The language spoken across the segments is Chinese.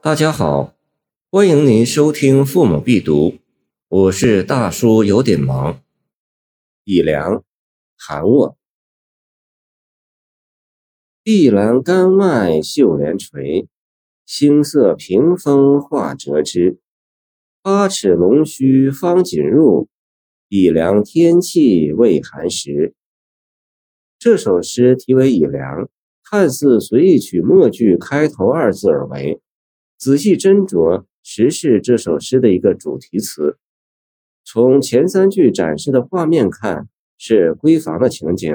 大家好，欢迎您收听《父母必读》，我是大叔，有点忙。乙良，韩沃。碧栏杆外绣帘垂，星色屏风画折枝。八尺龙须方锦入，乙良天气未寒时。这首诗题为《以凉》，看似随意取末句开头二字而为。仔细斟酌，实是这首诗的一个主题词。从前三句展示的画面看，是闺房的情景。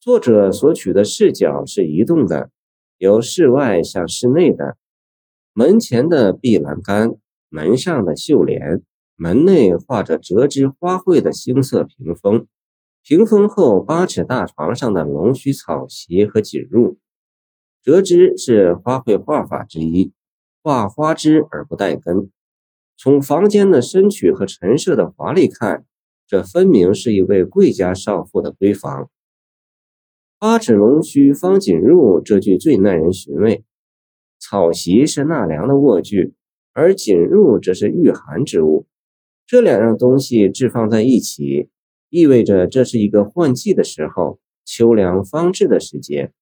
作者所取的视角是移动的，由室外向室内的。门前的壁栏杆，门上的绣帘，门内画着折枝花卉的星色屏风，屏风后八尺大床上的龙须草席和锦褥。折枝是花卉画法之一。挂花枝而不带根。从房间的深曲和陈设的华丽看，这分明是一位贵家少妇的闺房。八尺龙须方锦入这句最耐人寻味。草席是纳凉的卧具，而锦褥则是御寒之物。这两样东西置放在一起，意味着这是一个换季的时候，秋凉方至的时节。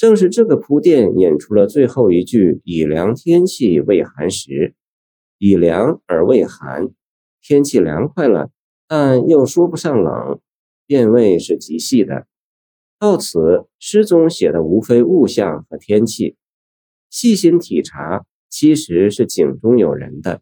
正是这个铺垫引出了最后一句：“以凉天气未寒时，以凉而未寒，天气凉快了，但又说不上冷，变味是极细的。”到此，诗中写的无非物象和天气，细心体察，其实是景中有人的。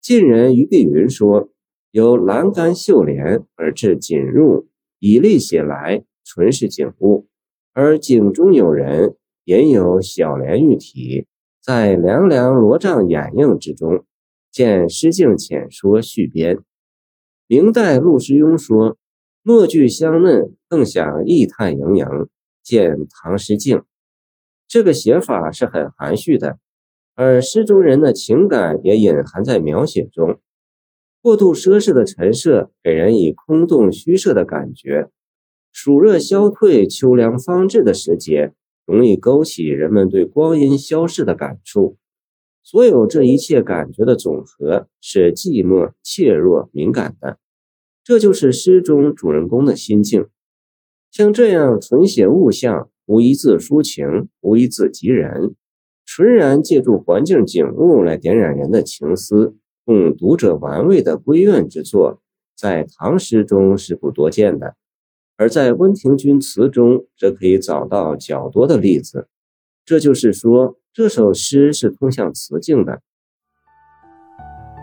晋人于碧云说：“由栏杆绣帘而至锦入，以例写来，纯是景物。”而井中有人，引有小莲玉体，在凉凉罗帐掩映之中，见《诗境浅说》续编。明代陆时雍说：“墨句香嫩，更想意态盈盈。”见《唐诗境》，这个写法是很含蓄的，而诗中人的情感也隐含在描写中。过度奢侈的陈设，给人以空洞虚设的感觉。暑热消退、秋凉方至的时节，容易勾起人们对光阴消逝的感触。所有这一切感觉的总和，是寂寞、怯弱、敏感的。这就是诗中主人公的心境。像这样纯写物象，无一字抒情，无一字及人，纯然借助环境景物来点燃人的情思，供读者玩味的闺怨之作，在唐诗中是不多见的。而在温庭筠词中，则可以找到较多的例子。这就是说，这首诗是通向词境的。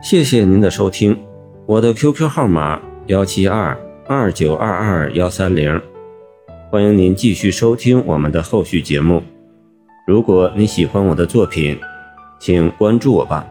谢谢您的收听，我的 QQ 号码幺七二二九二二幺三零，欢迎您继续收听我们的后续节目。如果你喜欢我的作品，请关注我吧。